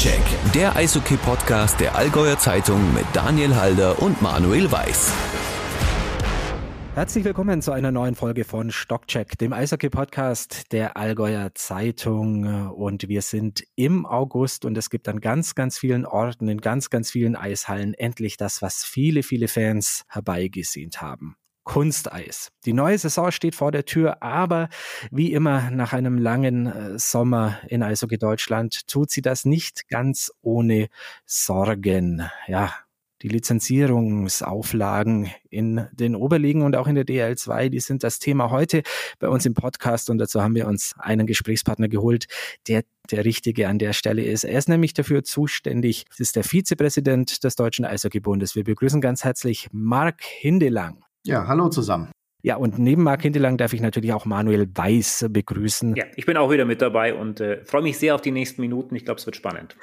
Stockcheck, der Eishockey-Podcast der Allgäuer Zeitung mit Daniel Halder und Manuel Weiß. Herzlich willkommen zu einer neuen Folge von Stockcheck, dem Eishockey-Podcast der Allgäuer Zeitung. Und wir sind im August und es gibt an ganz, ganz vielen Orten, in ganz, ganz vielen Eishallen endlich das, was viele, viele Fans herbeigesehnt haben. Kunsteis. Die neue Saison steht vor der Tür, aber wie immer nach einem langen äh, Sommer in Eishockey Deutschland tut sie das nicht ganz ohne Sorgen. Ja, die Lizenzierungsauflagen in den Oberligen und auch in der DL2, die sind das Thema heute bei uns im Podcast und dazu haben wir uns einen Gesprächspartner geholt, der der Richtige an der Stelle ist. Er ist nämlich dafür zuständig. Das ist der Vizepräsident des Deutschen Eishockeybundes. Wir begrüßen ganz herzlich Marc Hindelang. Ja, hallo zusammen. Ja, und neben Marc Hindelang darf ich natürlich auch Manuel Weiß begrüßen. Ja, ich bin auch wieder mit dabei und äh, freue mich sehr auf die nächsten Minuten. Ich glaube, es wird spannend.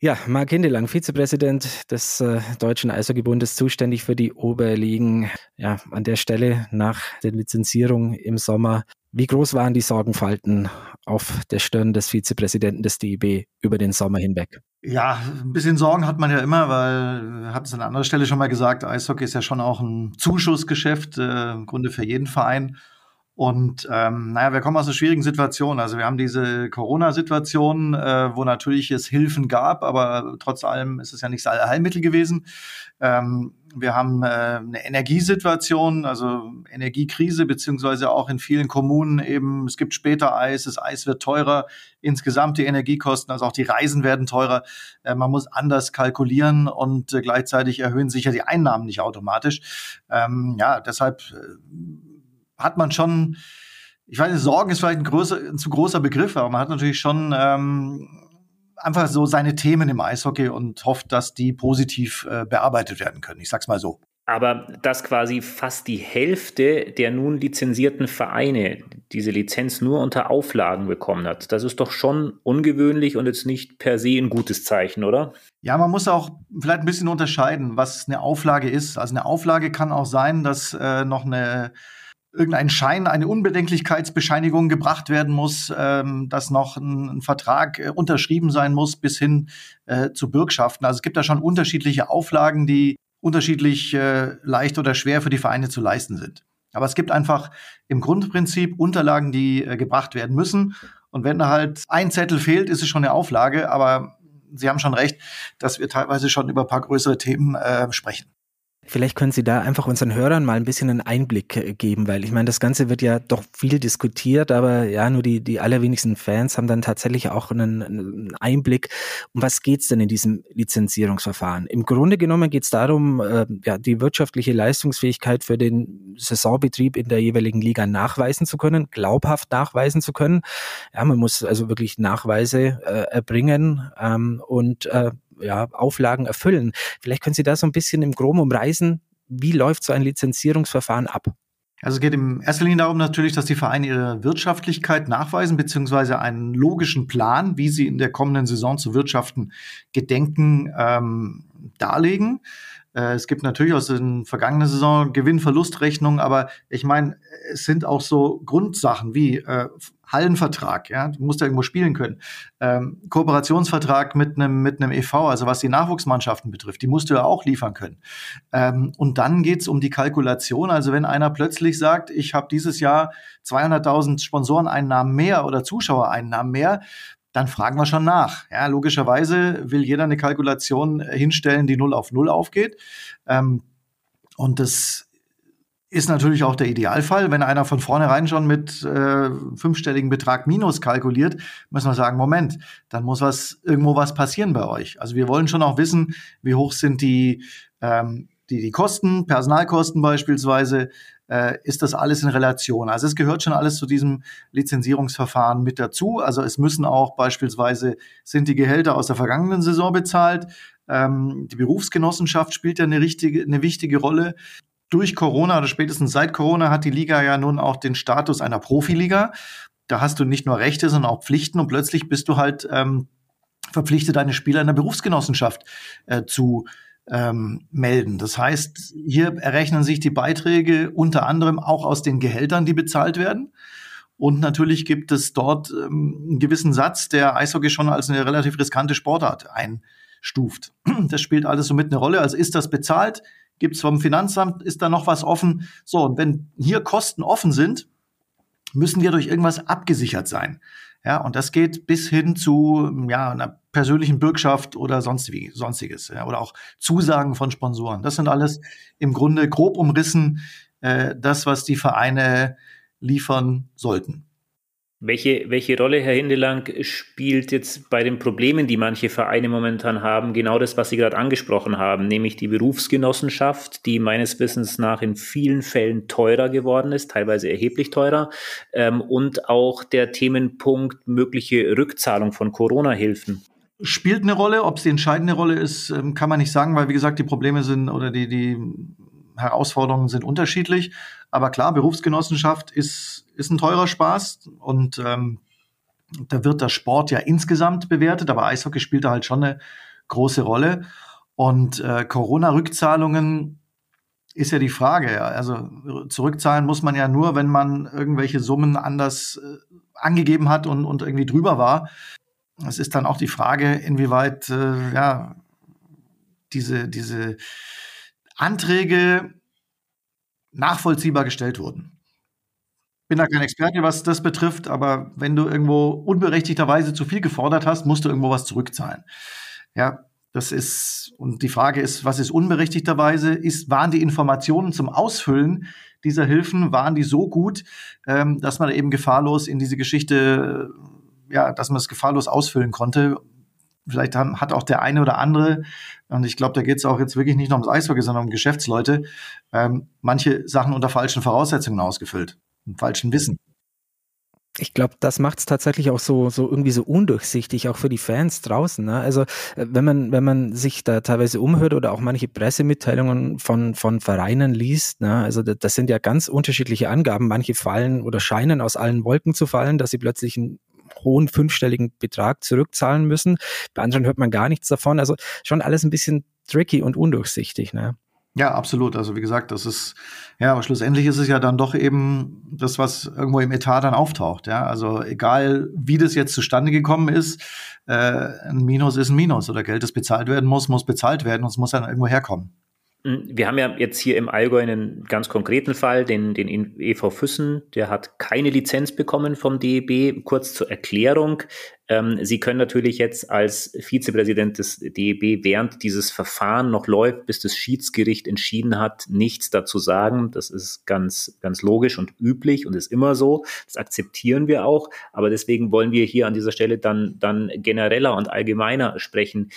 Ja, Marc Hindelang, Vizepräsident des äh, Deutschen Eishockeybundes, zuständig für die Oberligen. Ja, an der Stelle nach der Lizenzierung im Sommer. Wie groß waren die Sorgenfalten auf der Stirn des Vizepräsidenten des DIB über den Sommer hinweg? Ja, ein bisschen Sorgen hat man ja immer, weil, hat es an anderer Stelle schon mal gesagt, Eishockey ist ja schon auch ein Zuschussgeschäft, äh, im Grunde für jeden Verein. Und ähm, naja, wir kommen aus einer schwierigen Situation. Also wir haben diese Corona-Situation, äh, wo natürlich es Hilfen gab, aber trotz allem ist es ja nicht das Allheilmittel gewesen. Ähm, wir haben äh, eine Energiesituation, also Energiekrise, beziehungsweise auch in vielen Kommunen eben, es gibt später Eis, das Eis wird teurer, insgesamt die Energiekosten, also auch die Reisen werden teurer. Äh, man muss anders kalkulieren und äh, gleichzeitig erhöhen sich ja die Einnahmen nicht automatisch. Ähm, ja, deshalb hat man schon, ich weiß nicht, Sorgen ist vielleicht ein, größer, ein zu großer Begriff, aber man hat natürlich schon ähm, einfach so seine Themen im Eishockey und hofft, dass die positiv äh, bearbeitet werden können. Ich sag's mal so. Aber dass quasi fast die Hälfte der nun lizenzierten Vereine diese Lizenz nur unter Auflagen bekommen hat, das ist doch schon ungewöhnlich und jetzt nicht per se ein gutes Zeichen, oder? Ja, man muss auch vielleicht ein bisschen unterscheiden, was eine Auflage ist. Also eine Auflage kann auch sein, dass äh, noch eine irgendein Schein, eine Unbedenklichkeitsbescheinigung gebracht werden muss, ähm, dass noch ein, ein Vertrag äh, unterschrieben sein muss bis hin äh, zu Bürgschaften. Also es gibt da schon unterschiedliche Auflagen, die unterschiedlich äh, leicht oder schwer für die Vereine zu leisten sind. Aber es gibt einfach im Grundprinzip Unterlagen, die äh, gebracht werden müssen. Und wenn da halt ein Zettel fehlt, ist es schon eine Auflage. Aber Sie haben schon recht, dass wir teilweise schon über ein paar größere Themen äh, sprechen. Vielleicht können Sie da einfach unseren Hörern mal ein bisschen einen Einblick äh, geben, weil ich meine, das Ganze wird ja doch viel diskutiert, aber ja, nur die, die allerwenigsten Fans haben dann tatsächlich auch einen, einen Einblick. Um was geht's denn in diesem Lizenzierungsverfahren? Im Grunde genommen geht's darum, äh, ja, die wirtschaftliche Leistungsfähigkeit für den Saisonbetrieb in der jeweiligen Liga nachweisen zu können, glaubhaft nachweisen zu können. Ja, man muss also wirklich Nachweise äh, erbringen ähm, und äh, ja, Auflagen erfüllen. Vielleicht können Sie da so ein bisschen im Groben umreißen, wie läuft so ein Lizenzierungsverfahren ab? Also es geht in erster Linie darum natürlich, dass die Vereine ihre Wirtschaftlichkeit nachweisen, beziehungsweise einen logischen Plan, wie sie in der kommenden Saison zu wirtschaften gedenken, ähm, darlegen. Äh, es gibt natürlich aus den vergangenen Saison Gewinn-Verlust-Rechnungen, aber ich meine, es sind auch so Grundsachen wie äh, Hallenvertrag, ja, du musst ja irgendwo spielen können. Ähm, Kooperationsvertrag mit einem mit einem EV, also was die Nachwuchsmannschaften betrifft, die musst du ja auch liefern können. Ähm, und dann geht's um die Kalkulation. Also wenn einer plötzlich sagt, ich habe dieses Jahr 200.000 Sponsoreneinnahmen mehr oder Zuschauereinnahmen mehr, dann fragen wir schon nach. Ja, logischerweise will jeder eine Kalkulation hinstellen, die null auf null aufgeht. Ähm, und das ist natürlich auch der Idealfall. Wenn einer von vornherein schon mit äh, fünfstelligen Betrag minus kalkuliert, müssen wir sagen, Moment, dann muss was irgendwo was passieren bei euch. Also wir wollen schon auch wissen, wie hoch sind die, ähm, die, die Kosten, Personalkosten beispielsweise, äh, ist das alles in Relation. Also es gehört schon alles zu diesem Lizenzierungsverfahren mit dazu. Also es müssen auch beispielsweise, sind die Gehälter aus der vergangenen Saison bezahlt. Ähm, die Berufsgenossenschaft spielt ja eine, richtige, eine wichtige Rolle durch Corona oder spätestens seit Corona hat die Liga ja nun auch den Status einer Profiliga. Da hast du nicht nur Rechte, sondern auch Pflichten und plötzlich bist du halt ähm, verpflichtet, deine Spieler in der Berufsgenossenschaft äh, zu ähm, melden. Das heißt, hier errechnen sich die Beiträge unter anderem auch aus den Gehältern, die bezahlt werden. Und natürlich gibt es dort ähm, einen gewissen Satz, der Eishockey schon als eine relativ riskante Sportart einstuft. Das spielt alles so mit eine Rolle. Also ist das bezahlt? Gibt es vom Finanzamt? Ist da noch was offen? So, und wenn hier Kosten offen sind, müssen wir durch irgendwas abgesichert sein. Ja, und das geht bis hin zu ja, einer persönlichen Bürgschaft oder sonst wie, sonstiges. Ja, oder auch Zusagen von Sponsoren. Das sind alles im Grunde grob umrissen äh, das, was die Vereine liefern sollten. Welche, welche Rolle, Herr Hindelang, spielt jetzt bei den Problemen, die manche Vereine momentan haben, genau das, was Sie gerade angesprochen haben, nämlich die Berufsgenossenschaft, die meines Wissens nach in vielen Fällen teurer geworden ist, teilweise erheblich teurer, ähm, und auch der Themenpunkt mögliche Rückzahlung von Corona-Hilfen? Spielt eine Rolle. Ob es die entscheidende Rolle ist, ähm, kann man nicht sagen, weil, wie gesagt, die Probleme sind oder die, die Herausforderungen sind unterschiedlich. Aber klar, Berufsgenossenschaft ist, ist ein teurer Spaß und ähm, da wird der Sport ja insgesamt bewertet, aber Eishockey spielt da halt schon eine große Rolle. Und äh, Corona-Rückzahlungen ist ja die Frage. Also zurückzahlen muss man ja nur, wenn man irgendwelche Summen anders äh, angegeben hat und, und irgendwie drüber war. Es ist dann auch die Frage, inwieweit äh, ja, diese, diese Anträge nachvollziehbar gestellt wurden. Bin da kein Experte, was das betrifft, aber wenn du irgendwo unberechtigterweise zu viel gefordert hast, musst du irgendwo was zurückzahlen. Ja, das ist, und die Frage ist, was ist unberechtigterweise? Ist, waren die Informationen zum Ausfüllen dieser Hilfen, waren die so gut, ähm, dass man eben gefahrlos in diese Geschichte, ja, dass man es gefahrlos ausfüllen konnte? Vielleicht haben, hat auch der eine oder andere, und ich glaube, da geht es auch jetzt wirklich nicht nur ums Eishockey, sondern um Geschäftsleute, ähm, manche Sachen unter falschen Voraussetzungen ausgefüllt, falschen Wissen. Ich glaube, das macht es tatsächlich auch so, so irgendwie so undurchsichtig, auch für die Fans draußen. Ne? Also äh, wenn man, wenn man sich da teilweise umhört oder auch manche Pressemitteilungen von, von Vereinen liest, ne? also das, das sind ja ganz unterschiedliche Angaben. Manche fallen oder scheinen aus allen Wolken zu fallen, dass sie plötzlich ein hohen fünfstelligen Betrag zurückzahlen müssen. Bei anderen hört man gar nichts davon. Also schon alles ein bisschen tricky und undurchsichtig. Ne? Ja, absolut. Also wie gesagt, das ist, ja, aber schlussendlich ist es ja dann doch eben das, was irgendwo im Etat dann auftaucht. Ja, also egal, wie das jetzt zustande gekommen ist, äh, ein Minus ist ein Minus oder Geld, das bezahlt werden muss, muss bezahlt werden und es muss dann irgendwo herkommen. Hm, wir haben ja jetzt hier im Allgäu einen ganz konkreten Fall, den, den EV Füssen, der hat keine Lizenz bekommen vom DEB. Kurz zur Erklärung. Ähm, Sie können natürlich jetzt als Vizepräsident des DEB, während dieses Verfahren noch läuft, bis das Schiedsgericht entschieden hat, nichts dazu sagen. Das ist ganz, ganz logisch und üblich und ist immer so. Das akzeptieren wir auch. Aber deswegen wollen wir hier an dieser Stelle dann, dann genereller und allgemeiner sprechen.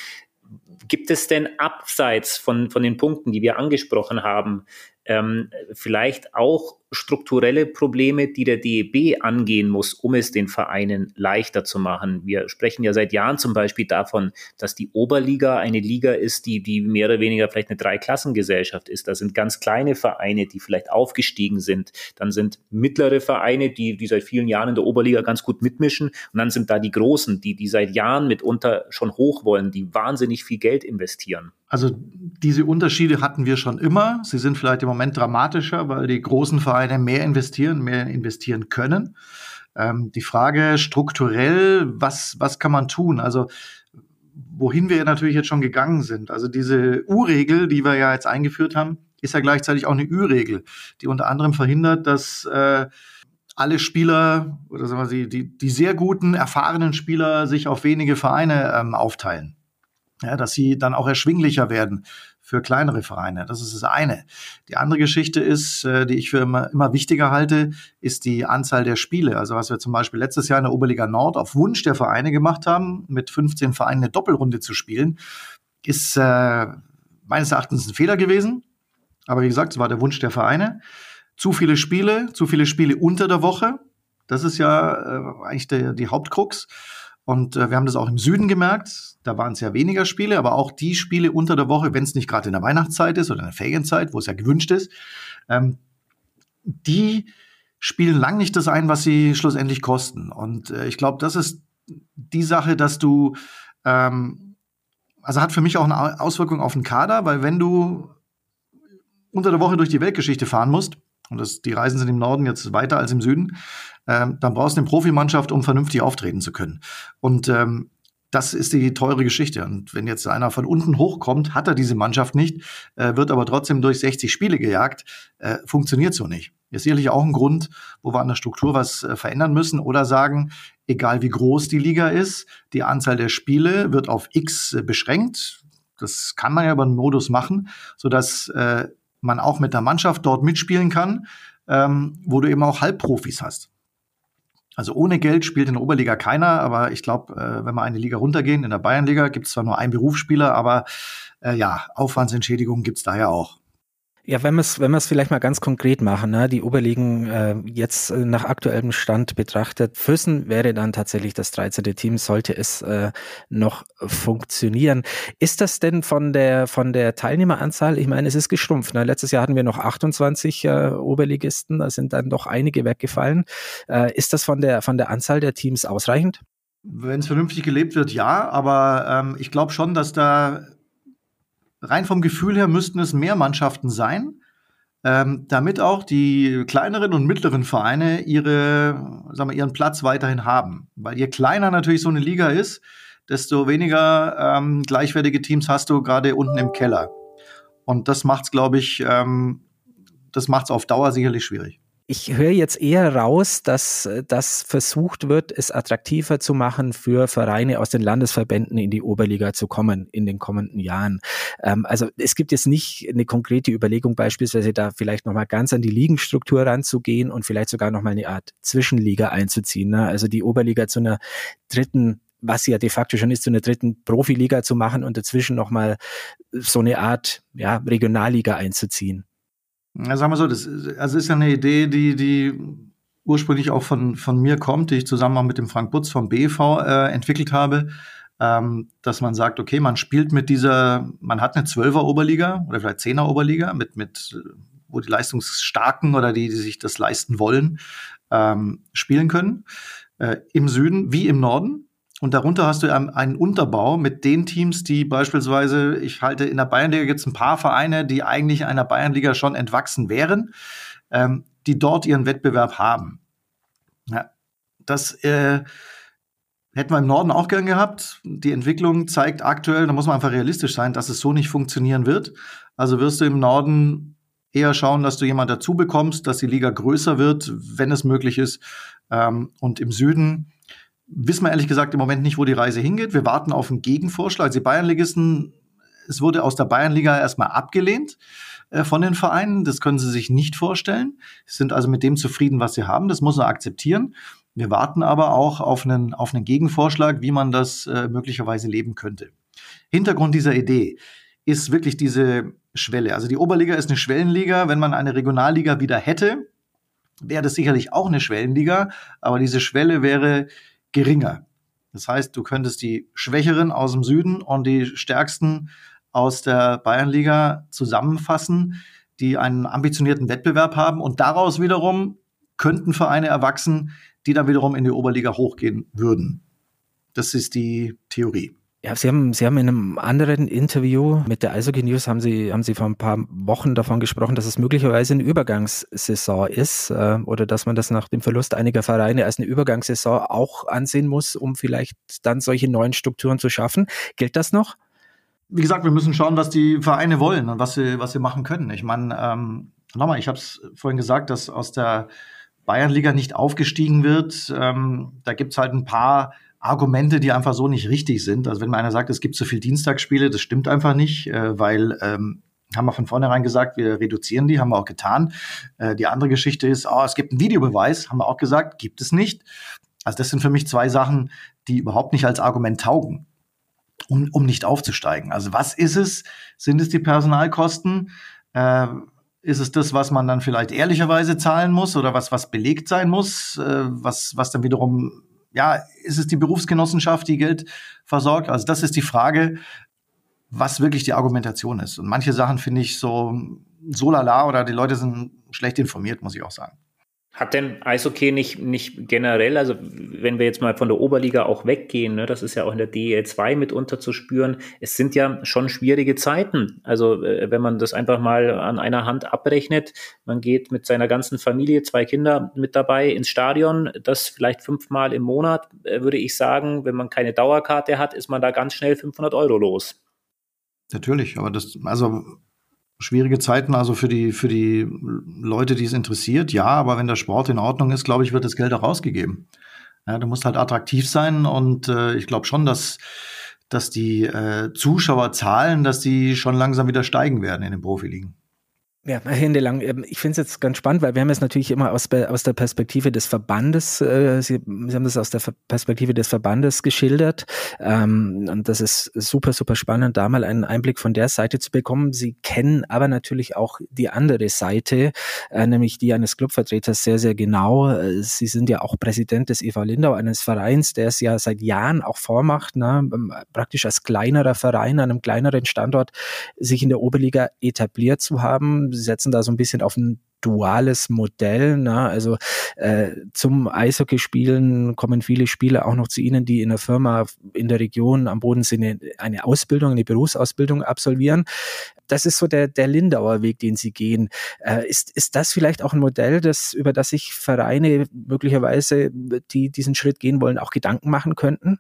Gibt es denn abseits von, von den Punkten, die wir angesprochen haben, ähm, vielleicht auch strukturelle Probleme, die der DEB angehen muss, um es den Vereinen leichter zu machen. Wir sprechen ja seit Jahren zum Beispiel davon, dass die Oberliga eine Liga ist, die, die mehr oder weniger vielleicht eine Dreiklassengesellschaft ist. Da sind ganz kleine Vereine, die vielleicht aufgestiegen sind. Dann sind mittlere Vereine, die, die seit vielen Jahren in der Oberliga ganz gut mitmischen. Und dann sind da die Großen, die, die seit Jahren mitunter schon hoch wollen, die wahnsinnig viel Geld investieren. Also diese Unterschiede hatten wir schon immer. Sie sind vielleicht im Moment dramatischer, weil die großen Vereine mehr investieren, mehr investieren können. Ähm, die Frage strukturell, was, was kann man tun? Also wohin wir natürlich jetzt schon gegangen sind. Also diese U-Regel, die wir ja jetzt eingeführt haben, ist ja gleichzeitig auch eine Ü-Regel, die unter anderem verhindert, dass äh, alle Spieler oder sagen wir, die, die sehr guten, erfahrenen Spieler sich auf wenige Vereine ähm, aufteilen ja, dass sie dann auch erschwinglicher werden für kleinere Vereine. Das ist das eine. Die andere Geschichte ist, äh, die ich für immer, immer wichtiger halte, ist die Anzahl der Spiele. Also was wir zum Beispiel letztes Jahr in der Oberliga Nord auf Wunsch der Vereine gemacht haben, mit 15 Vereinen eine Doppelrunde zu spielen, ist äh, meines Erachtens ein Fehler gewesen. Aber wie gesagt, es war der Wunsch der Vereine. Zu viele Spiele, zu viele Spiele unter der Woche. Das ist ja äh, eigentlich der, die Hauptkrux. Und äh, wir haben das auch im Süden gemerkt. Da waren es ja weniger Spiele, aber auch die Spiele unter der Woche, wenn es nicht gerade in der Weihnachtszeit ist oder in der Ferienzeit, wo es ja gewünscht ist, ähm, die spielen lang nicht das ein, was sie schlussendlich kosten. Und äh, ich glaube, das ist die Sache, dass du, ähm, also hat für mich auch eine Auswirkung auf den Kader, weil wenn du unter der Woche durch die Weltgeschichte fahren musst und das, die Reisen sind im Norden jetzt weiter als im Süden, ähm, dann brauchst du eine Profimannschaft, um vernünftig auftreten zu können. Und ähm, das ist die teure Geschichte. Und wenn jetzt einer von unten hochkommt, hat er diese Mannschaft nicht, äh, wird aber trotzdem durch 60 Spiele gejagt, äh, funktioniert so nicht. Ist sicherlich auch ein Grund, wo wir an der Struktur was äh, verändern müssen oder sagen, egal wie groß die Liga ist, die Anzahl der Spiele wird auf X äh, beschränkt. Das kann man ja über einen Modus machen, sodass äh, man auch mit der Mannschaft dort mitspielen kann, ähm, wo du eben auch Halbprofis hast. Also ohne Geld spielt in der Oberliga keiner, aber ich glaube, äh, wenn wir eine Liga runtergehen, in der Bayernliga gibt es zwar nur einen Berufsspieler, aber äh, ja, Aufwandsentschädigungen gibt es da ja auch. Ja, wenn wir es wenn wir's vielleicht mal ganz konkret machen, ne? die Oberligen äh, jetzt äh, nach aktuellem Stand betrachtet, Füssen wäre dann tatsächlich das 13. Team, sollte es äh, noch funktionieren. Ist das denn von der von der Teilnehmeranzahl, ich meine, es ist geschrumpft. Ne? Letztes Jahr hatten wir noch 28 äh, Oberligisten, da sind dann doch einige weggefallen. Äh, ist das von der von der Anzahl der Teams ausreichend? Wenn es vernünftig gelebt wird, ja, aber ähm, ich glaube schon, dass da rein vom Gefühl her müssten es mehr Mannschaften sein, ähm, damit auch die kleineren und mittleren Vereine ihre, sagen wir, ihren Platz weiterhin haben. Weil je kleiner natürlich so eine Liga ist, desto weniger ähm, gleichwertige Teams hast du gerade unten im Keller. Und das macht's, glaube ich, ähm, das macht's auf Dauer sicherlich schwierig ich höre jetzt eher raus, dass das versucht wird, es attraktiver zu machen für Vereine aus den Landesverbänden in die Oberliga zu kommen in den kommenden Jahren. Ähm, also es gibt jetzt nicht eine konkrete Überlegung, beispielsweise da vielleicht nochmal ganz an die Ligenstruktur ranzugehen und vielleicht sogar nochmal eine Art Zwischenliga einzuziehen. Ne? Also die Oberliga zu einer dritten was sie ja de facto schon ist, zu einer dritten Profiliga zu machen und dazwischen nochmal so eine Art ja, Regionalliga einzuziehen. Ja, sagen wir so, das also ist ja eine Idee, die, die ursprünglich auch von, von mir kommt, die ich zusammen auch mit dem Frank Butz vom BV äh, entwickelt habe, ähm, dass man sagt, okay, man spielt mit dieser, man hat eine Zwölfer Oberliga oder vielleicht Zehner Oberliga mit, mit, wo die Leistungsstarken oder die, die sich das leisten wollen, ähm, spielen können. Äh, Im Süden wie im Norden. Und darunter hast du einen Unterbau mit den Teams, die beispielsweise, ich halte in der Bayernliga gibt es ein paar Vereine, die eigentlich einer Bayernliga schon entwachsen wären, ähm, die dort ihren Wettbewerb haben. Ja, das äh, hätten wir im Norden auch gern gehabt. Die Entwicklung zeigt aktuell, da muss man einfach realistisch sein, dass es so nicht funktionieren wird. Also wirst du im Norden eher schauen, dass du jemand dazu bekommst, dass die Liga größer wird, wenn es möglich ist. Ähm, und im Süden wissen wir ehrlich gesagt im Moment nicht, wo die Reise hingeht. Wir warten auf einen Gegenvorschlag. Also die Bayernligisten, es wurde aus der Bayernliga erstmal abgelehnt äh, von den Vereinen. Das können sie sich nicht vorstellen. Sie sind also mit dem zufrieden, was sie haben. Das muss man akzeptieren. Wir warten aber auch auf einen, auf einen Gegenvorschlag, wie man das äh, möglicherweise leben könnte. Hintergrund dieser Idee ist wirklich diese Schwelle. Also die Oberliga ist eine Schwellenliga. Wenn man eine Regionalliga wieder hätte, wäre das sicherlich auch eine Schwellenliga. Aber diese Schwelle wäre geringer. Das heißt, du könntest die Schwächeren aus dem Süden und die Stärksten aus der Bayernliga zusammenfassen, die einen ambitionierten Wettbewerb haben und daraus wiederum könnten Vereine erwachsen, die dann wiederum in die Oberliga hochgehen würden. Das ist die Theorie. Ja, Sie haben, Sie haben in einem anderen Interview mit der Eishockey News haben Sie, haben Sie vor ein paar Wochen davon gesprochen, dass es möglicherweise eine Übergangssaison ist äh, oder dass man das nach dem Verlust einiger Vereine als eine Übergangssaison auch ansehen muss, um vielleicht dann solche neuen Strukturen zu schaffen. Gilt das noch? Wie gesagt, wir müssen schauen, was die Vereine wollen und was sie, was sie machen können. Ich meine, ähm, nochmal, ich habe es vorhin gesagt, dass aus der Bayernliga nicht aufgestiegen wird. Ähm, da gibt es halt ein paar Argumente, die einfach so nicht richtig sind. Also wenn mir einer sagt, es gibt zu viel Dienstagsspiele, das stimmt einfach nicht, äh, weil ähm, haben wir von vornherein gesagt, wir reduzieren die, haben wir auch getan. Äh, die andere Geschichte ist, oh, es gibt einen Videobeweis, haben wir auch gesagt, gibt es nicht. Also das sind für mich zwei Sachen, die überhaupt nicht als Argument taugen, um, um nicht aufzusteigen. Also was ist es? Sind es die Personalkosten? Äh, ist es das, was man dann vielleicht ehrlicherweise zahlen muss oder was, was belegt sein muss, äh, was, was dann wiederum ja, ist es die Berufsgenossenschaft, die Geld versorgt? Also das ist die Frage, was wirklich die Argumentation ist. Und manche Sachen finde ich so, so lala oder die Leute sind schlecht informiert, muss ich auch sagen. Hat denn Eishockey nicht, nicht generell, also wenn wir jetzt mal von der Oberliga auch weggehen, ne, das ist ja auch in der DEL 2 mitunter zu spüren, es sind ja schon schwierige Zeiten. Also äh, wenn man das einfach mal an einer Hand abrechnet, man geht mit seiner ganzen Familie, zwei Kinder mit dabei ins Stadion, das vielleicht fünfmal im Monat, äh, würde ich sagen, wenn man keine Dauerkarte hat, ist man da ganz schnell 500 Euro los. Natürlich, aber das, also schwierige Zeiten also für die, für die Leute, die es interessiert, ja, aber wenn der Sport in Ordnung ist, glaube ich, wird das Geld auch rausgegeben. Ja, du musst halt attraktiv sein und äh, ich glaube schon, dass, dass die äh, Zuschauerzahlen, dass die schon langsam wieder steigen werden in den Profiligen. Ja, Hände lang. Ähm, ich finde es jetzt ganz spannend, weil wir haben es natürlich immer aus, aus der Perspektive des Verbandes, äh, Sie, Sie haben das aus der Perspektive des Verbandes geschildert. Ähm, und das ist super, super spannend, da mal einen Einblick von der Seite zu bekommen. Sie kennen aber natürlich auch die andere Seite, äh, nämlich die eines Clubvertreters sehr, sehr genau. Äh, Sie sind ja auch Präsident des EV Lindau, eines Vereins, der es ja seit Jahren auch vormacht, ne, ähm, praktisch als kleinerer Verein an einem kleineren Standort sich in der Oberliga etabliert zu haben sie setzen da so ein bisschen auf ein duales Modell. Ne? Also äh, zum Eishockeyspielen kommen viele Spieler auch noch zu Ihnen, die in der Firma in der Region am Bodensee eine Ausbildung, eine Berufsausbildung absolvieren. Das ist so der, der Lindauer Weg, den Sie gehen. Äh, ist, ist das vielleicht auch ein Modell, das, über das sich Vereine möglicherweise, die diesen Schritt gehen wollen, auch Gedanken machen könnten?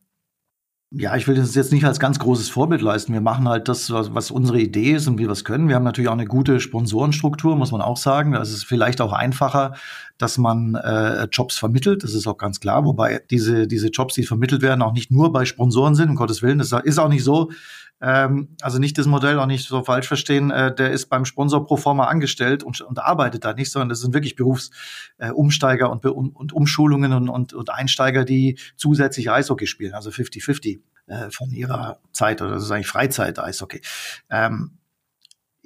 Ja, ich will das jetzt nicht als ganz großes Vorbild leisten. Wir machen halt das, was, was unsere Idee ist und wie wir es können. Wir haben natürlich auch eine gute Sponsorenstruktur, muss man auch sagen. Da ist vielleicht auch einfacher, dass man äh, Jobs vermittelt. Das ist auch ganz klar. Wobei diese, diese Jobs, die vermittelt werden, auch nicht nur bei Sponsoren sind, um Gottes Willen. Das ist auch nicht so, also nicht das Modell auch nicht so falsch verstehen, äh, der ist beim Sponsor pro forma angestellt und, und arbeitet da nicht, sondern das sind wirklich Berufsumsteiger und, und, und Umschulungen und, und, und Einsteiger, die zusätzlich Eishockey spielen, also 50-50 äh, von ihrer Zeit oder das ist eigentlich Freizeit Eishockey. Ähm,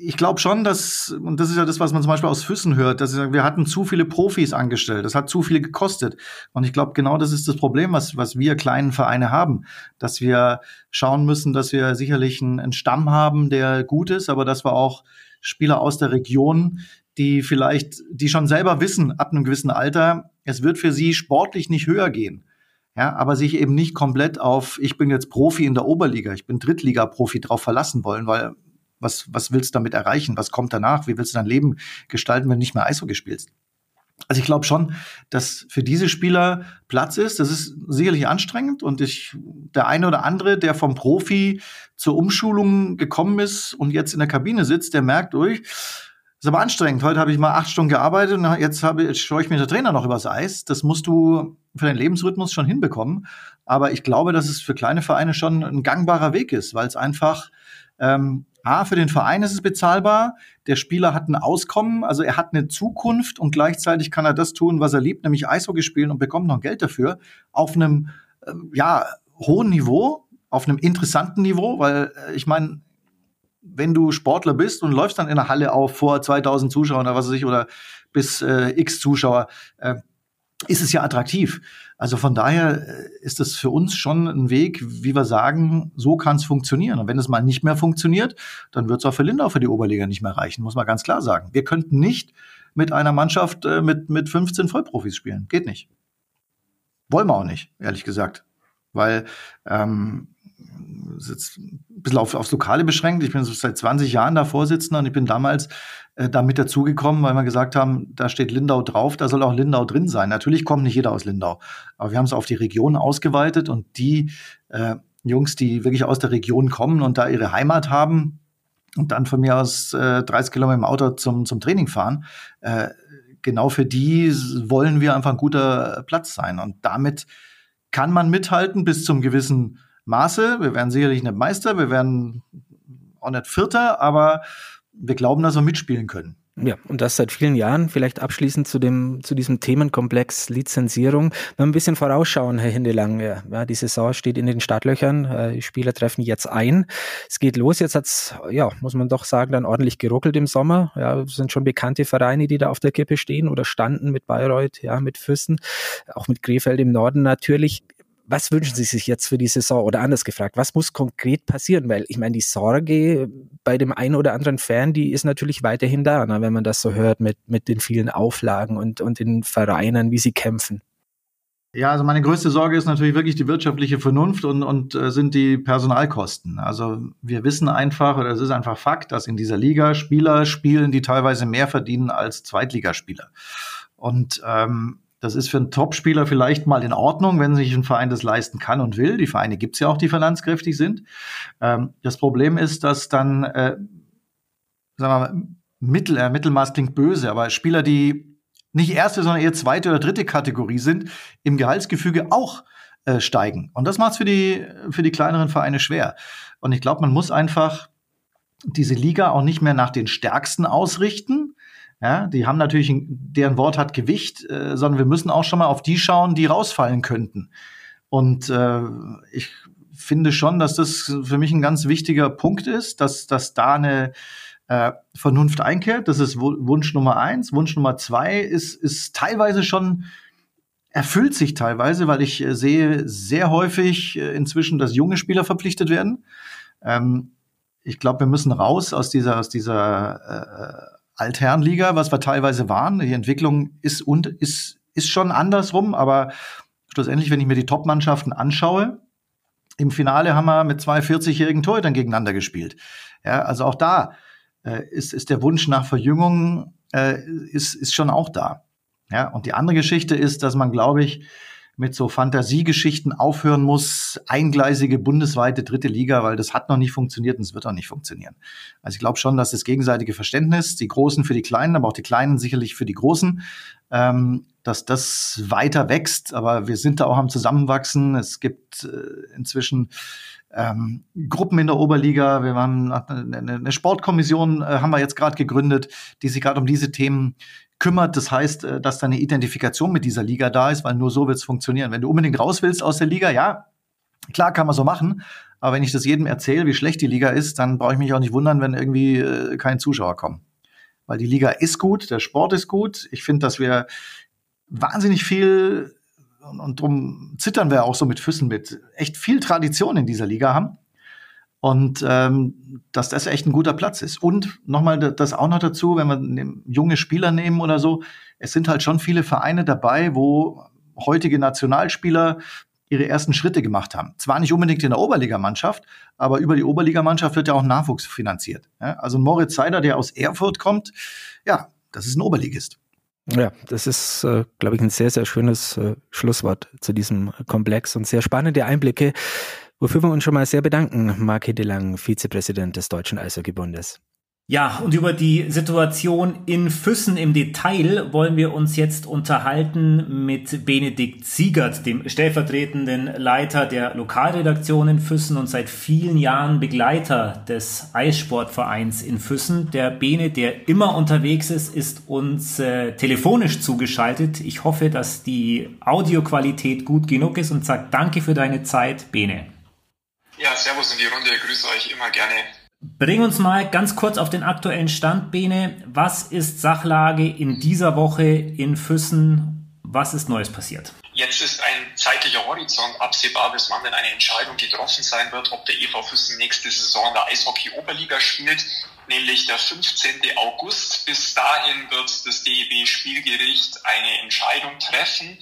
ich glaube schon, dass, und das ist ja das, was man zum Beispiel aus Füssen hört, dass wir hatten zu viele Profis angestellt. Das hat zu viel gekostet. Und ich glaube, genau das ist das Problem, was, was wir kleinen Vereine haben, dass wir schauen müssen, dass wir sicherlich einen, Stamm haben, der gut ist, aber dass wir auch Spieler aus der Region, die vielleicht, die schon selber wissen, ab einem gewissen Alter, es wird für sie sportlich nicht höher gehen. Ja, aber sich eben nicht komplett auf, ich bin jetzt Profi in der Oberliga, ich bin Drittliga-Profi drauf verlassen wollen, weil was, was willst du damit erreichen? Was kommt danach? Wie willst du dein Leben gestalten, wenn du nicht mehr Eishockey spielst? Also ich glaube schon, dass für diese Spieler Platz ist. Das ist sicherlich anstrengend und ich, der eine oder andere, der vom Profi zur Umschulung gekommen ist und jetzt in der Kabine sitzt, der merkt, durch, ist aber anstrengend. Heute habe ich mal acht Stunden gearbeitet und jetzt habe jetzt scheue ich mir der Trainer noch übers Eis. Das musst du für deinen Lebensrhythmus schon hinbekommen. Aber ich glaube, dass es für kleine Vereine schon ein gangbarer Weg ist, weil es einfach ähm, A, für den Verein ist es bezahlbar, der Spieler hat ein Auskommen, also er hat eine Zukunft und gleichzeitig kann er das tun, was er liebt, nämlich Eishockey spielen und bekommt noch Geld dafür auf einem äh, ja, hohen Niveau, auf einem interessanten Niveau, weil äh, ich meine, wenn du Sportler bist und läufst dann in der Halle auf vor 2000 Zuschauern oder was weiß ich oder bis äh, x Zuschauer, äh, ist es ja attraktiv. Also von daher äh, ist es für uns schon ein Weg, wie wir sagen, so kann es funktionieren. Und wenn es mal nicht mehr funktioniert, dann wird es auch für Lindau für die Oberliga nicht mehr reichen, muss man ganz klar sagen. Wir könnten nicht mit einer Mannschaft äh, mit, mit 15 Vollprofis spielen. Geht nicht. Wollen wir auch nicht, ehrlich gesagt. Weil ähm, ist jetzt ein bisschen auf, aufs Lokale beschränkt. Ich bin seit 20 Jahren da Vorsitzender und ich bin damals äh, da mit dazugekommen, weil wir gesagt haben, da steht Lindau drauf, da soll auch Lindau drin sein. Natürlich kommt nicht jeder aus Lindau, aber wir haben es auf die Region ausgeweitet und die äh, Jungs, die wirklich aus der Region kommen und da ihre Heimat haben und dann von mir aus äh, 30 Kilometer im Auto zum, zum Training fahren, äh, genau für die wollen wir einfach ein guter Platz sein. Und damit kann man mithalten bis zum gewissen Maße. Wir werden sicherlich nicht Meister, wir werden auch nicht Vierter, aber wir glauben, dass wir mitspielen können. Ja, und das seit vielen Jahren. Vielleicht abschließend zu dem, zu diesem Themenkomplex Lizenzierung. Wenn wir ein bisschen vorausschauen, Herr Hindelang. Ja, die Saison steht in den Startlöchern. Äh, die Spieler treffen jetzt ein. Es geht los. Jetzt hat's, ja, muss man doch sagen, dann ordentlich geruckelt im Sommer. Ja, es sind schon bekannte Vereine, die da auf der Kippe stehen oder standen mit Bayreuth, ja, mit Füssen, auch mit Krefeld im Norden natürlich was wünschen Sie sich jetzt für die Saison oder anders gefragt, was muss konkret passieren? Weil ich meine, die Sorge bei dem einen oder anderen Fan, die ist natürlich weiterhin da, ne, wenn man das so hört mit, mit den vielen Auflagen und, und den Vereinen, wie sie kämpfen. Ja, also meine größte Sorge ist natürlich wirklich die wirtschaftliche Vernunft und, und äh, sind die Personalkosten. Also wir wissen einfach, oder es ist einfach Fakt, dass in dieser Liga Spieler spielen, die teilweise mehr verdienen als Zweitligaspieler. Und ähm, das ist für einen Topspieler vielleicht mal in Ordnung, wenn sich ein Verein das leisten kann und will. Die Vereine gibt's ja auch, die finanzkräftig sind. Ähm, das Problem ist, dass dann, äh, sagen wir mal, Mittel, äh, Mittelmaß klingt böse, aber Spieler, die nicht erste, sondern eher zweite oder dritte Kategorie sind, im Gehaltsgefüge auch äh, steigen. Und das macht es für die, für die kleineren Vereine schwer. Und ich glaube, man muss einfach diese Liga auch nicht mehr nach den Stärksten ausrichten. Ja, die haben natürlich, deren Wort hat Gewicht, äh, sondern wir müssen auch schon mal auf die schauen, die rausfallen könnten. Und äh, ich finde schon, dass das für mich ein ganz wichtiger Punkt ist, dass, dass da eine äh, Vernunft einkehrt. Das ist Wunsch Nummer eins. Wunsch Nummer zwei ist, ist teilweise schon erfüllt sich teilweise, weil ich äh, sehe sehr häufig äh, inzwischen, dass junge Spieler verpflichtet werden. Ähm, ich glaube, wir müssen raus aus dieser, aus dieser äh, Altherrenliga, was wir teilweise waren. Die Entwicklung ist und ist, ist schon andersrum, aber schlussendlich, wenn ich mir die Top-Mannschaften anschaue, im Finale haben wir mit zwei 40-jährigen Torhütern gegeneinander gespielt. Ja, also auch da äh, ist, ist der Wunsch nach Verjüngung äh, ist, ist schon auch da. Ja, und die andere Geschichte ist, dass man, glaube ich, mit so Fantasiegeschichten aufhören muss, eingleisige bundesweite dritte Liga, weil das hat noch nicht funktioniert und es wird auch nicht funktionieren. Also ich glaube schon, dass das gegenseitige Verständnis, die Großen für die Kleinen, aber auch die Kleinen sicherlich für die Großen, ähm, dass das weiter wächst. Aber wir sind da auch am Zusammenwachsen. Es gibt äh, inzwischen ähm, Gruppen in der Oberliga. Wir waren eine, eine Sportkommission, äh, haben wir jetzt gerade gegründet, die sich gerade um diese Themen kümmert. Das heißt, äh, dass da eine Identifikation mit dieser Liga da ist, weil nur so wird es funktionieren. Wenn du unbedingt raus willst aus der Liga, ja, klar kann man so machen. Aber wenn ich das jedem erzähle, wie schlecht die Liga ist, dann brauche ich mich auch nicht wundern, wenn irgendwie äh, kein Zuschauer kommen. Weil die Liga ist gut, der Sport ist gut. Ich finde, dass wir wahnsinnig viel und, und drum zittern wir auch so mit Füßen mit, echt viel Tradition in dieser Liga haben. Und ähm, dass das echt ein guter Platz ist. Und nochmal das auch noch dazu, wenn wir junge Spieler nehmen oder so, es sind halt schon viele Vereine dabei, wo heutige Nationalspieler ihre ersten Schritte gemacht haben. Zwar nicht unbedingt in der Oberligamannschaft, aber über die Oberligamannschaft wird ja auch Nachwuchs finanziert. Ja, also Moritz Seider, der aus Erfurt kommt, ja, das ist ein Oberligist. Ja, das ist, äh, glaube ich, ein sehr, sehr schönes äh, Schlusswort zu diesem Komplex und sehr spannende Einblicke, wofür wir uns schon mal sehr bedanken, Marc Hedelang, Vizepräsident des Deutschen Eishockeybundes. Ja, und über die Situation in Füssen im Detail wollen wir uns jetzt unterhalten mit Benedikt Siegert, dem stellvertretenden Leiter der Lokalredaktion in Füssen und seit vielen Jahren Begleiter des Eissportvereins in Füssen. Der Bene, der immer unterwegs ist, ist uns äh, telefonisch zugeschaltet. Ich hoffe, dass die Audioqualität gut genug ist und sagt Danke für deine Zeit, Bene. Ja, servus in die Runde, grüße euch immer gerne. Bring uns mal ganz kurz auf den aktuellen Stand, Bene. Was ist Sachlage in dieser Woche in Füssen? Was ist Neues passiert? Jetzt ist ein zeitlicher Horizont absehbar, bis wann denn eine Entscheidung getroffen sein wird, ob der EV Füssen nächste Saison in der Eishockey-Oberliga spielt, nämlich der 15. August. Bis dahin wird das DEB-Spielgericht eine Entscheidung treffen.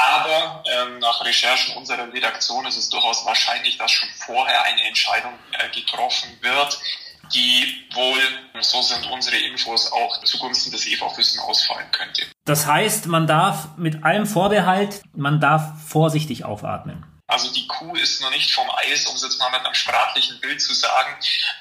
Aber ähm, nach Recherchen unserer Redaktion ist es durchaus wahrscheinlich, dass schon vorher eine Entscheidung äh, getroffen wird, die wohl, so sind unsere Infos, auch zugunsten des EV Füssen ausfallen könnte. Das heißt, man darf mit allem Vorbehalt, man darf vorsichtig aufatmen. Also die Kuh ist noch nicht vom Eis, um es jetzt mal mit einem sprachlichen Bild zu sagen.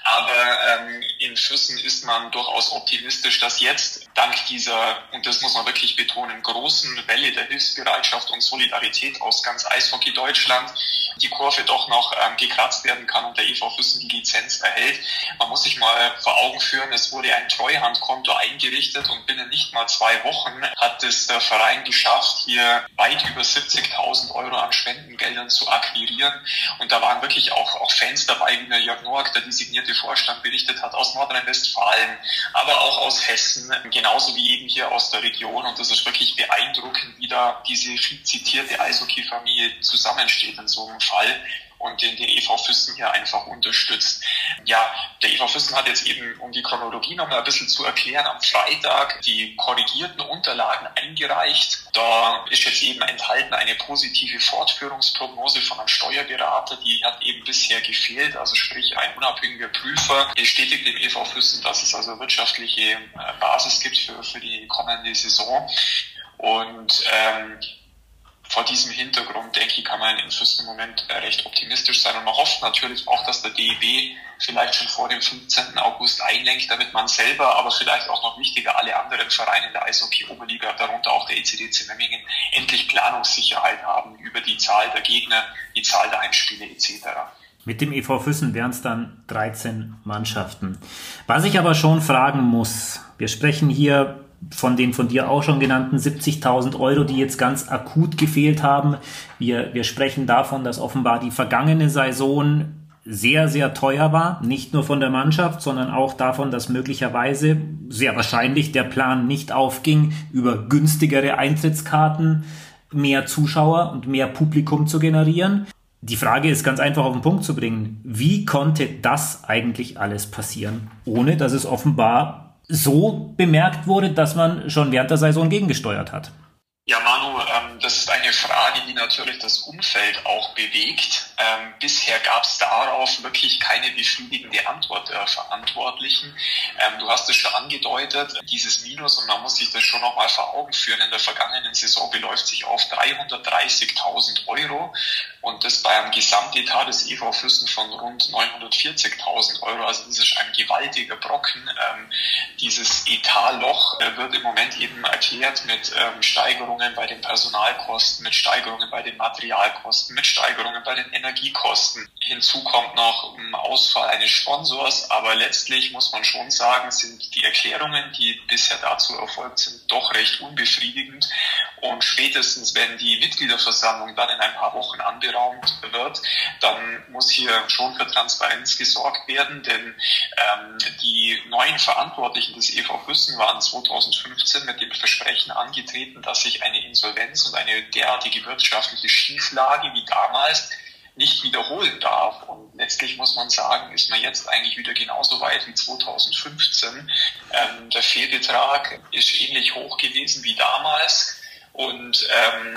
Aber ähm, in Füssen ist man durchaus optimistisch, dass jetzt dank dieser, und das muss man wirklich betonen, großen Welle der Hilfsbereitschaft und Solidarität aus ganz Eishockey Deutschland die Kurve doch noch ähm, gekratzt werden kann und der EV Füssen die Lizenz erhält. Man muss sich mal vor Augen führen, es wurde ein Treuhandkonto eingerichtet und binnen nicht mal zwei Wochen hat es der Verein geschafft, hier weit über 70.000 Euro an Spendengeldern zu akquirieren. Und da waren wirklich auch, auch Fans dabei, wie der Jörg Noack, der designierte Vorstand, berichtet hat, aus Nordrhein-Westfalen, aber auch aus Hessen, genauso wie eben hier aus der Region. Und das ist wirklich beeindruckend, wie da diese viel zitierte Eishockey-Familie zusammensteht in so einem Fall und den, den EV Füssen hier einfach unterstützt. Ja, der EV Füssen hat jetzt eben, um die Chronologie noch mal ein bisschen zu erklären, am Freitag die korrigierten Unterlagen eingereicht. Da ist jetzt eben enthalten eine positive Fortführungsprognose von einem Steuerberater, die hat eben bisher gefehlt, also sprich ein unabhängiger Prüfer bestätigt dem EV Füssen, dass es also wirtschaftliche äh, Basis gibt für, für die kommende Saison. Und ähm, vor diesem Hintergrund, denke ich, kann man im Moment äh, recht optimistisch sein. Und man hofft natürlich auch, dass der DEB vielleicht schon vor dem 15. August einlenkt, damit man selber, aber vielleicht auch noch wichtiger, alle anderen Vereine in der Eishockey-Oberliga, darunter auch der ECDC Memmingen, endlich Planungssicherheit haben über die Zahl der Gegner, die Zahl der Heimspiele etc. Mit dem EV Füssen wären es dann 13 Mannschaften. Was ich aber schon fragen muss, wir sprechen hier von den von dir auch schon genannten 70.000 Euro, die jetzt ganz akut gefehlt haben. Wir, wir sprechen davon, dass offenbar die vergangene Saison sehr, sehr teuer war. Nicht nur von der Mannschaft, sondern auch davon, dass möglicherweise, sehr wahrscheinlich, der Plan nicht aufging, über günstigere Eintrittskarten mehr Zuschauer und mehr Publikum zu generieren. Die Frage ist ganz einfach auf den Punkt zu bringen. Wie konnte das eigentlich alles passieren, ohne dass es offenbar so bemerkt wurde, dass man schon während der Saison gegengesteuert hat? Ja, ähm, das ist eine Frage, die natürlich das Umfeld auch bewegt. Ähm, bisher gab es darauf wirklich keine befriedigende Antwort der Verantwortlichen. Ähm, du hast es schon angedeutet, dieses Minus, und man muss sich das schon nochmal vor Augen führen, in der vergangenen Saison beläuft sich auf 330.000 Euro und das bei einem Gesamtetat des EV Fürsten von rund 940.000 Euro. Also das ist ein gewaltiger Brocken. Ähm, dieses Etatloch äh, wird im Moment eben erklärt mit ähm, Steigerungen bei den Personalkosten, mit Steigerungen bei den Materialkosten, mit Steigerungen bei den Energiekosten. Hinzu kommt noch ein Ausfall eines Sponsors, aber letztlich muss man schon sagen, sind die Erklärungen, die bisher dazu erfolgt sind, doch recht unbefriedigend. Und spätestens, wenn die Mitgliederversammlung dann in ein paar Wochen anberaumt wird, dann muss hier schon für Transparenz gesorgt werden, denn ähm, die neuen Verantwortlichen des EV Füssen waren 2015 mit dem Versprechen angetreten, dass sich eine Insolvenz und eine derartige wirtschaftliche Schieflage wie damals nicht wiederholen darf. Und letztlich muss man sagen, ist man jetzt eigentlich wieder genauso weit wie 2015. Ähm, der Fehlbetrag ist ähnlich hoch gewesen wie damals. Und ähm,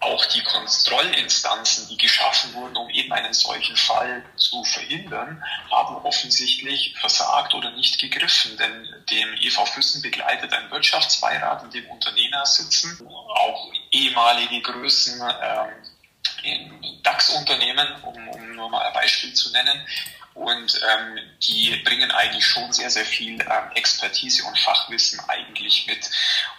auch die Kontrollinstanzen, die geschaffen wurden, um eben einen solchen Fall zu verhindern, haben offensichtlich versagt oder nicht gegriffen. Denn dem EV Füssen begleitet ein Wirtschaftsbeirat, in dem Unternehmer sitzen, auch ehemalige Größen ähm, in DAX-Unternehmen, um, um nur mal ein Beispiel zu nennen, und ähm, die bringen eigentlich schon sehr, sehr viel ähm, Expertise und Fachwissen eigentlich mit.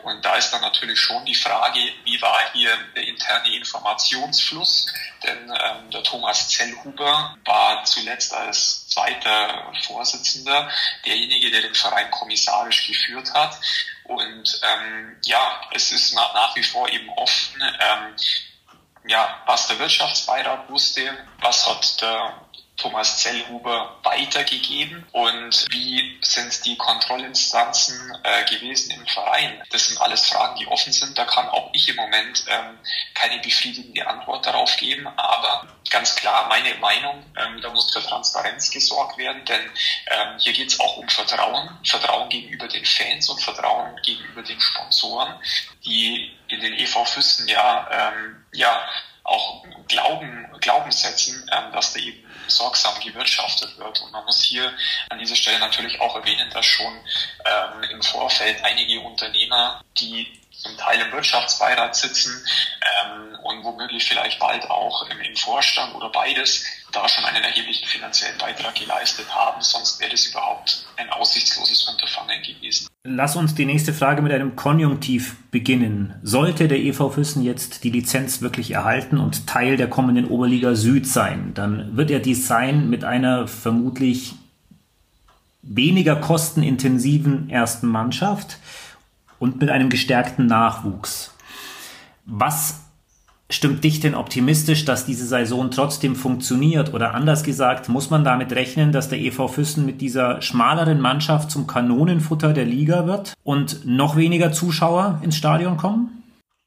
Und da ist dann natürlich schon die Frage, wie war hier der interne Informationsfluss? Denn ähm, der Thomas Zellhuber war zuletzt als zweiter Vorsitzender derjenige, der den Verein kommissarisch geführt hat. Und ähm, ja, es ist nach, nach wie vor eben offen, ähm, ja, was der Wirtschaftsbeirat wusste, was hat der Thomas Zellhuber weitergegeben und wie sind die Kontrollinstanzen äh, gewesen im Verein? Das sind alles Fragen, die offen sind. Da kann auch ich im Moment ähm, keine befriedigende Antwort darauf geben, aber ganz klar meine Meinung, ähm, da muss für Transparenz gesorgt werden, denn ähm, hier geht es auch um Vertrauen, Vertrauen gegenüber den Fans und Vertrauen gegenüber den Sponsoren, die in den EV Füssen ja, ähm, ja auch Glauben, Glauben setzen, ähm, dass da eben sorgsam gewirtschaftet wird. Und man muss hier an dieser Stelle natürlich auch erwähnen, dass schon ähm, im Vorfeld einige Unternehmer, die zum Teil im Wirtschaftsbeirat sitzen ähm, und womöglich vielleicht bald auch im, im Vorstand oder beides, da schon einen erheblichen finanziellen Beitrag geleistet haben, sonst wäre das überhaupt ein aussichtsloses Unterfangen gewesen. Lass uns die nächste Frage mit einem Konjunktiv beginnen. Sollte der EV Füssen jetzt die Lizenz wirklich erhalten und Teil der kommenden Oberliga Süd sein, dann wird er dies sein mit einer vermutlich weniger kostenintensiven ersten Mannschaft und mit einem gestärkten Nachwuchs. Was stimmt dich denn optimistisch, dass diese Saison trotzdem funktioniert? Oder anders gesagt, muss man damit rechnen, dass der EV Füssen mit dieser schmaleren Mannschaft zum Kanonenfutter der Liga wird und noch weniger Zuschauer ins Stadion kommen?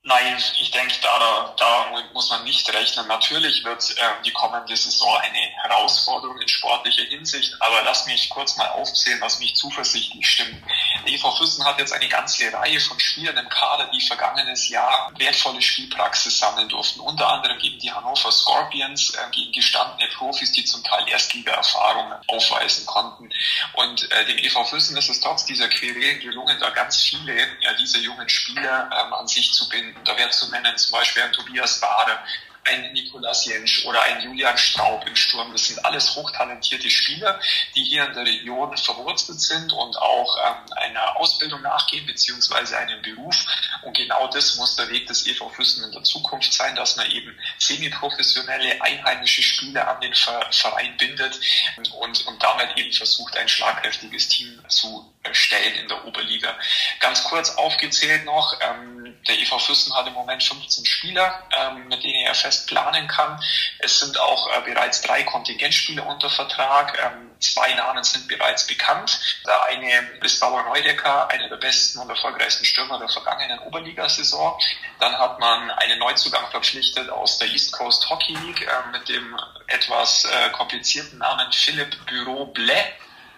Nein, ich denke, da, da muss man nicht rechnen. Natürlich wird äh, die kommende Saison eine Herausforderung in sportlicher Hinsicht, aber lass mich kurz mal aufzählen, was mich zuversichtlich stimmt. Der EV Füssen hat jetzt eine ganze Reihe von Spielern im Kader, die vergangenes Jahr wertvolle Spielpraxis sammeln durften. Unter anderem gegen die Hannover Scorpions, äh, gegen gestandene Profis, die zum Teil Erstliga-Erfahrungen aufweisen konnten. Und äh, dem EV Füssen ist es trotz dieser Querelen gelungen, da ganz viele dieser jungen Spieler ähm, an sich zu binden. Da wäre zu nennen zum Beispiel ein Tobias Bade, ein Nikolas Jentsch oder ein Julian Straub im Sturm. Das sind alles hochtalentierte Spieler, die hier in der Region verwurzelt sind und auch ähm, einer Ausbildung nachgehen beziehungsweise einem Beruf. Und genau das muss der Weg des EV Füssen in der Zukunft sein, dass man eben semi-professionelle einheimische Spieler an den Verein bindet und, und damit eben versucht, ein schlagkräftiges Team zu stellen in der Oberliga. Ganz kurz aufgezählt noch, ähm, der EV Füssen hat im Moment 15 Spieler, ähm, mit denen er fest planen kann. Es sind auch äh, bereits drei Kontingentspieler unter Vertrag. Ähm, zwei Namen sind bereits bekannt. Der eine ist Bauer Neudecker, einer der besten und erfolgreichsten Stürmer der vergangenen Oberligasaison. Dann hat man einen Neuzugang verpflichtet aus der East Coast Hockey League äh, mit dem etwas äh, komplizierten Namen Philipp Bureau Blais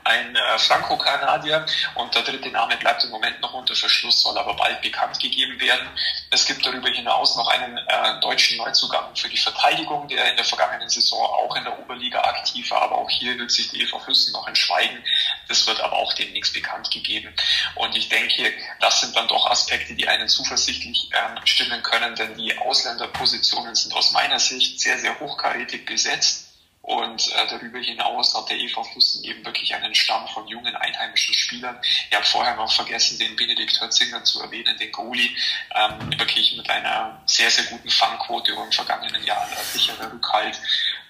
ein äh, Franco-Kanadier und der dritte Name bleibt im Moment noch unter Verschluss, soll aber bald bekannt gegeben werden. Es gibt darüber hinaus noch einen äh, deutschen Neuzugang für die Verteidigung, der in der vergangenen Saison auch in der Oberliga aktiv war, aber auch hier wird sich die EV Füssen noch entschweigen. Das wird aber auch demnächst bekannt gegeben. Und ich denke, das sind dann doch Aspekte, die einen zuversichtlich äh, stimmen können, denn die Ausländerpositionen sind aus meiner Sicht sehr, sehr hochkarätig besetzt. Und äh, darüber hinaus hat der EV Füssen eben wirklich einen Stamm von jungen einheimischen Spielern. Ich habe vorher noch vergessen, den Benedikt Hörzinger zu erwähnen, den Goalie, ähm, wirklich mit einer sehr, sehr guten Fangquote über im vergangenen Jahr ein sicherer Rückhalt.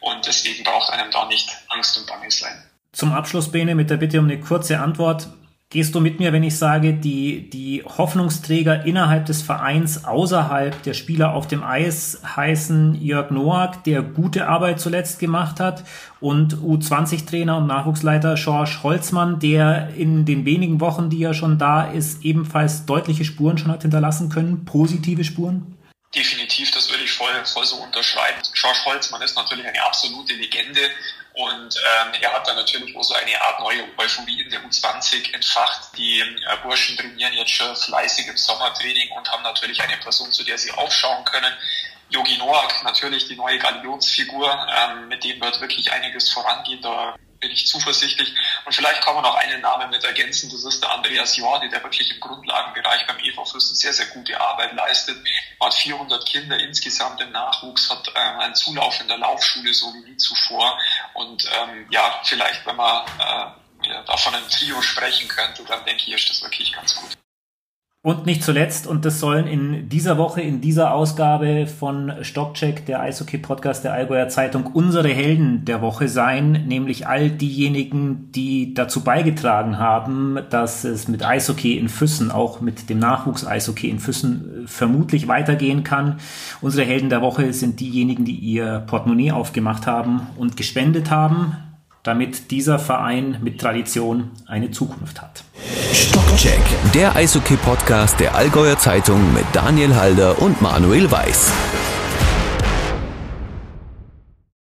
Und deswegen braucht einem da nicht Angst und Bange sein. Zum Abschluss, Bene, mit der Bitte um eine kurze Antwort. Gehst du mit mir, wenn ich sage, die, die Hoffnungsträger innerhalb des Vereins außerhalb der Spieler auf dem Eis heißen Jörg Noack, der gute Arbeit zuletzt gemacht hat, und U20-Trainer und Nachwuchsleiter George Holzmann, der in den wenigen Wochen, die er schon da ist, ebenfalls deutliche Spuren schon hat hinterlassen können, positive Spuren? Definitiv, das würde ich voll, voll so unterschreiben. George Holzmann ist natürlich eine absolute Legende und ähm, er hat dann natürlich auch so eine Art neue Euphorie in der U20 entfacht. Die äh, Burschen trainieren jetzt schon fleißig im Sommertraining und haben natürlich eine Person, zu der sie aufschauen können. Yogi Noak, natürlich die neue Galionsfigur, ähm, mit dem wird wirklich einiges vorangehen. Da bin ich zuversichtlich. Und vielleicht kann man noch einen Namen mit ergänzen. Das ist der Andreas Jordi, der wirklich im Grundlagenbereich beim EV Fürsten sehr, sehr gute Arbeit leistet. Hat 400 Kinder insgesamt im Nachwuchs, hat äh, einen Zulauf in der Laufschule, so wie nie zuvor. Und ähm, ja, vielleicht, wenn man äh, ja, da von einem Trio sprechen könnte, dann denke ich, ist das wirklich ganz gut. Und nicht zuletzt, und das sollen in dieser Woche, in dieser Ausgabe von Stockcheck, der Eishockey-Podcast der Allgäuer Zeitung, unsere Helden der Woche sein, nämlich all diejenigen, die dazu beigetragen haben, dass es mit Eishockey in Füssen, auch mit dem Nachwuchs-Eishockey in Füssen, vermutlich weitergehen kann. Unsere Helden der Woche sind diejenigen, die ihr Portemonnaie aufgemacht haben und gespendet haben damit dieser Verein mit Tradition eine Zukunft hat. Stockcheck, der Eishockey-Podcast der Allgäuer Zeitung mit Daniel Halder und Manuel Weiß.